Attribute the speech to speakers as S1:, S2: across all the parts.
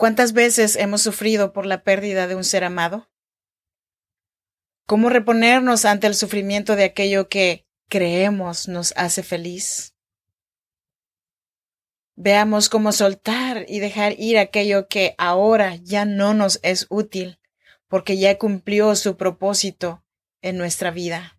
S1: ¿Cuántas veces hemos sufrido por la pérdida de un ser amado? ¿Cómo reponernos ante el sufrimiento de aquello que creemos nos hace feliz? Veamos cómo soltar y dejar ir aquello que ahora ya no nos es útil, porque ya cumplió su propósito en nuestra vida.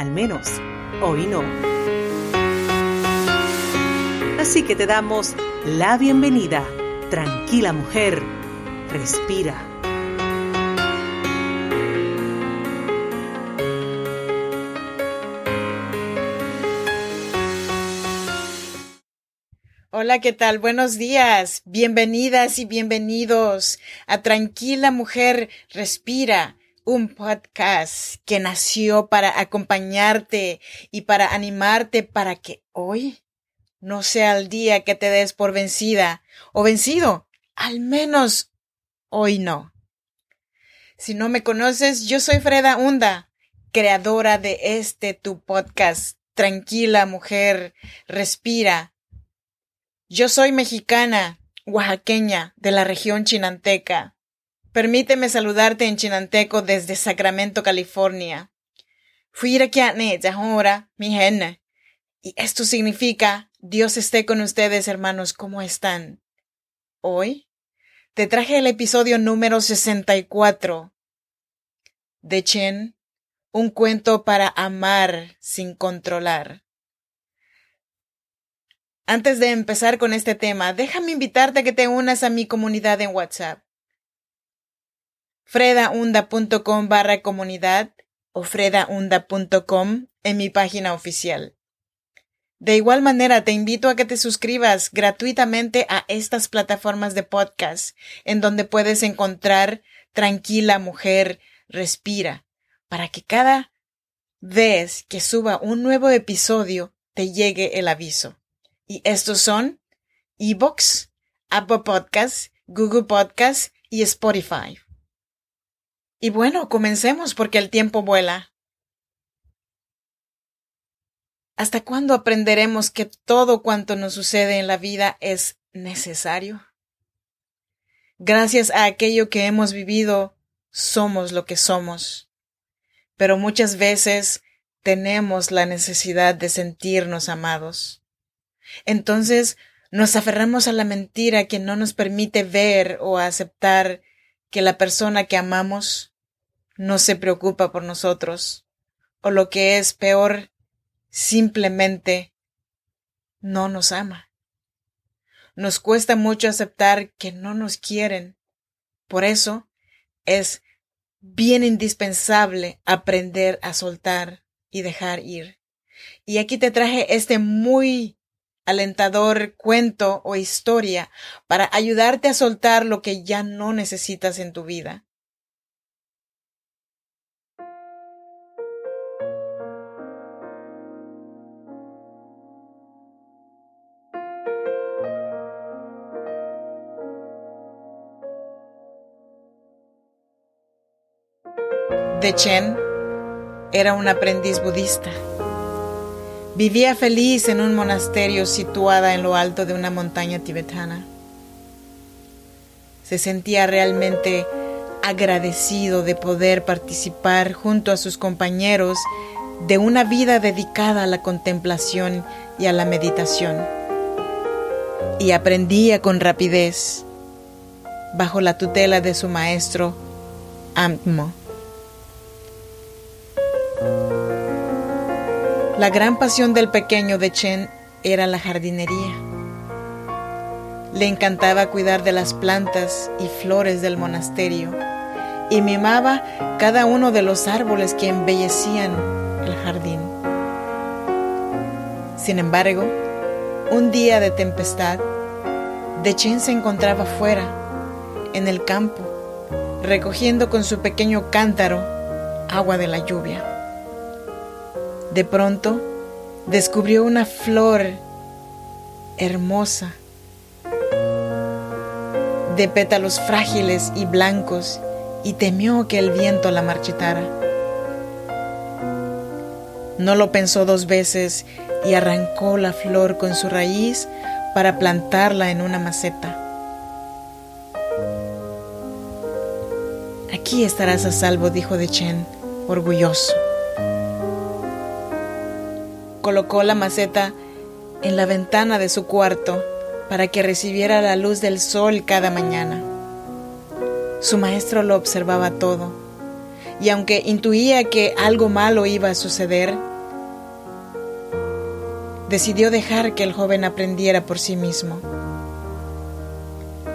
S2: al menos hoy no. Así que te damos la bienvenida. Tranquila mujer, respira.
S1: Hola, ¿qué tal? Buenos días. Bienvenidas y bienvenidos a Tranquila Mujer Respira un podcast que nació para acompañarte y para animarte para que hoy no sea el día que te des por vencida o vencido. Al menos hoy no. Si no me conoces, yo soy Freda Hunda, creadora de este tu podcast. Tranquila mujer, respira. Yo soy mexicana, oaxaqueña, de la región chinanteca. Permíteme saludarte en chinanteco desde Sacramento, California. Fui ahora, mi gente. Y esto significa, Dios esté con ustedes, hermanos, ¿cómo están? Hoy te traje el episodio número 64 de Chen, un cuento para amar sin controlar. Antes de empezar con este tema, déjame invitarte a que te unas a mi comunidad en WhatsApp fredaunda.com barra comunidad o fredaunda.com en mi página oficial. De igual manera, te invito a que te suscribas gratuitamente a estas plataformas de podcast, en donde puedes encontrar Tranquila Mujer, Respira, para que cada vez que suba un nuevo episodio te llegue el aviso. Y estos son Ebox, Apple Podcasts, Google Podcasts y Spotify. Y bueno, comencemos porque el tiempo vuela. ¿Hasta cuándo aprenderemos que todo cuanto nos sucede en la vida es necesario? Gracias a aquello que hemos vivido, somos lo que somos. Pero muchas veces tenemos la necesidad de sentirnos amados. Entonces nos aferramos a la mentira que no nos permite ver o aceptar que la persona que amamos no se preocupa por nosotros, o lo que es peor, simplemente no nos ama. Nos cuesta mucho aceptar que no nos quieren. Por eso es bien indispensable aprender a soltar y dejar ir. Y aquí te traje este muy alentador cuento o historia para ayudarte a soltar lo que ya no necesitas en tu vida. De Chen era un aprendiz budista. Vivía feliz en un monasterio situada en lo alto de una montaña tibetana. Se sentía realmente agradecido de poder participar junto a sus compañeros de una vida dedicada a la contemplación y a la meditación. Y aprendía con rapidez bajo la tutela de su maestro Ammo. La gran pasión del pequeño de Chen era la jardinería. Le encantaba cuidar de las plantas y flores del monasterio y mimaba cada uno de los árboles que embellecían el jardín. Sin embargo, un día de tempestad, Dechen se encontraba fuera, en el campo, recogiendo con su pequeño cántaro agua de la lluvia. De pronto, descubrió una flor hermosa, de pétalos frágiles y blancos, y temió que el viento la marchitara. No lo pensó dos veces y arrancó la flor con su raíz para plantarla en una maceta. Aquí estarás a salvo, dijo De Chen, orgulloso. Colocó la maceta en la ventana de su cuarto para que recibiera la luz del sol cada mañana. Su maestro lo observaba todo, y aunque intuía que algo malo iba a suceder, decidió dejar que el joven aprendiera por sí mismo.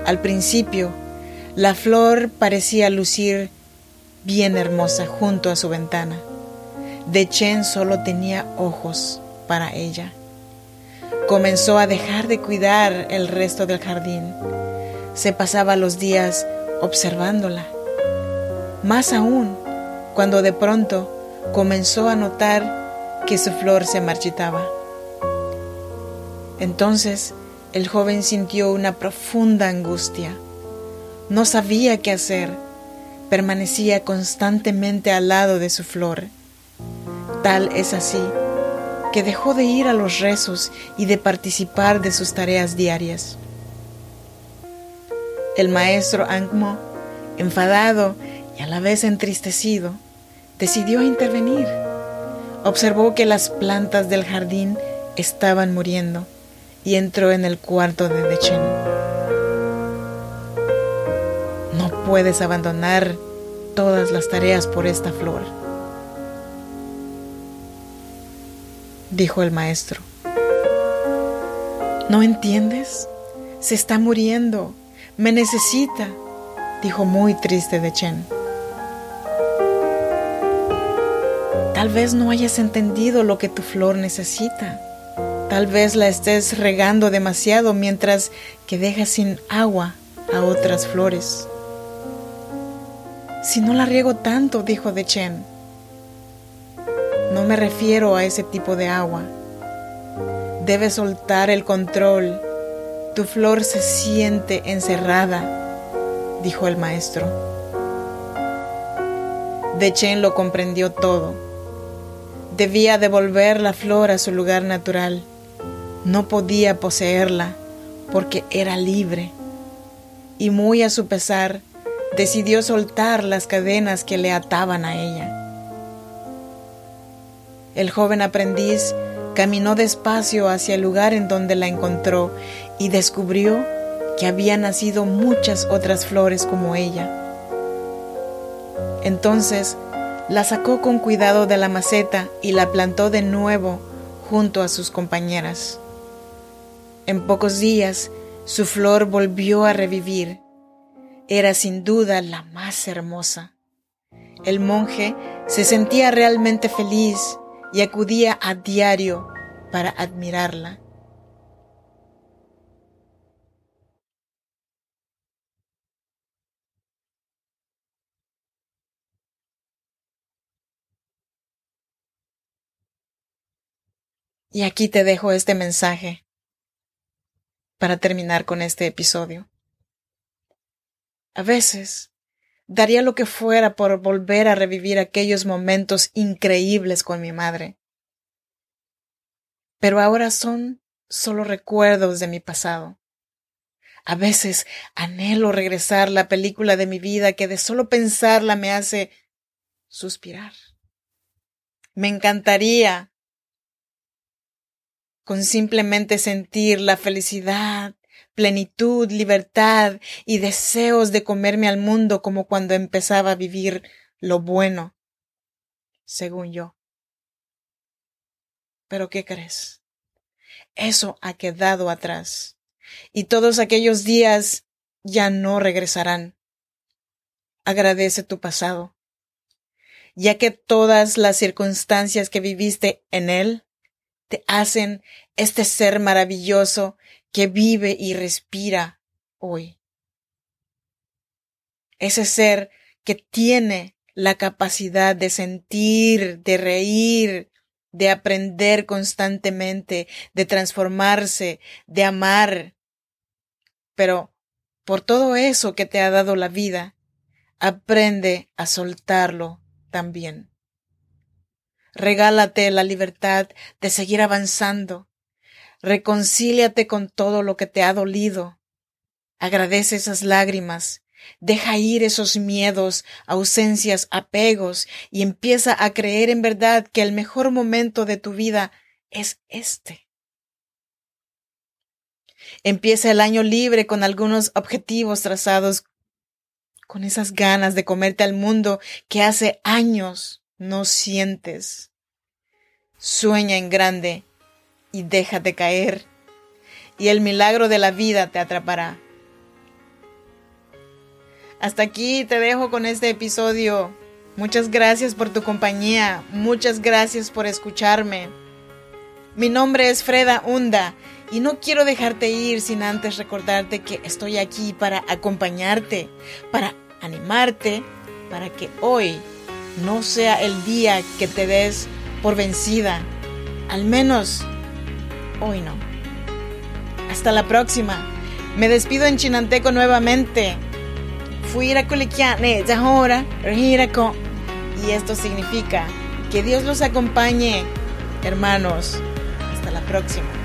S1: Al principio, la flor parecía lucir bien hermosa junto a su ventana. De Chen solo tenía ojos para ella. Comenzó a dejar de cuidar el resto del jardín. Se pasaba los días observándola. Más aún, cuando de pronto comenzó a notar que su flor se marchitaba. Entonces el joven sintió una profunda angustia. No sabía qué hacer. Permanecía constantemente al lado de su flor. Tal es así que dejó de ir a los rezos y de participar de sus tareas diarias. El maestro Angmo, enfadado y a la vez entristecido, decidió intervenir. Observó que las plantas del jardín estaban muriendo y entró en el cuarto de Dechen. No puedes abandonar todas las tareas por esta flor, dijo el maestro. ¿No entiendes? Se está muriendo. Me necesita, dijo muy triste Dechen. Tal vez no hayas entendido lo que tu flor necesita. Tal vez la estés regando demasiado mientras que dejas sin agua a otras flores. Si no la riego tanto, dijo De Chen, no me refiero a ese tipo de agua. Debes soltar el control. Tu flor se siente encerrada, dijo el maestro. De Chen lo comprendió todo. Debía devolver la flor a su lugar natural no podía poseerla porque era libre y muy a su pesar decidió soltar las cadenas que le ataban a ella. El joven aprendiz caminó despacio hacia el lugar en donde la encontró y descubrió que había nacido muchas otras flores como ella. Entonces la sacó con cuidado de la maceta y la plantó de nuevo junto a sus compañeras. En pocos días su flor volvió a revivir. Era sin duda la más hermosa. El monje se sentía realmente feliz y acudía a diario para admirarla. Y aquí te dejo este mensaje para terminar con este episodio. A veces daría lo que fuera por volver a revivir aquellos momentos increíbles con mi madre. Pero ahora son solo recuerdos de mi pasado. A veces anhelo regresar la película de mi vida que de solo pensarla me hace suspirar. Me encantaría con simplemente sentir la felicidad, plenitud, libertad y deseos de comerme al mundo como cuando empezaba a vivir lo bueno, según yo. Pero ¿qué crees? Eso ha quedado atrás y todos aquellos días ya no regresarán. Agradece tu pasado, ya que todas las circunstancias que viviste en él te hacen este ser maravilloso que vive y respira hoy. Ese ser que tiene la capacidad de sentir, de reír, de aprender constantemente, de transformarse, de amar. Pero por todo eso que te ha dado la vida, aprende a soltarlo también. Regálate la libertad de seguir avanzando. Reconcíliate con todo lo que te ha dolido. Agradece esas lágrimas. Deja ir esos miedos, ausencias, apegos y empieza a creer en verdad que el mejor momento de tu vida es este. Empieza el año libre con algunos objetivos trazados, con esas ganas de comerte al mundo que hace años no sientes. Sueña en grande y déjate caer, y el milagro de la vida te atrapará. Hasta aquí te dejo con este episodio. Muchas gracias por tu compañía, muchas gracias por escucharme. Mi nombre es Freda Hunda y no quiero dejarte ir sin antes recordarte que estoy aquí para acompañarte, para animarte, para que hoy no sea el día que te des por vencida. Al menos hoy no. Hasta la próxima. Me despido en chinanteco nuevamente. Fui a ahora, y esto significa que Dios los acompañe, hermanos. Hasta la próxima.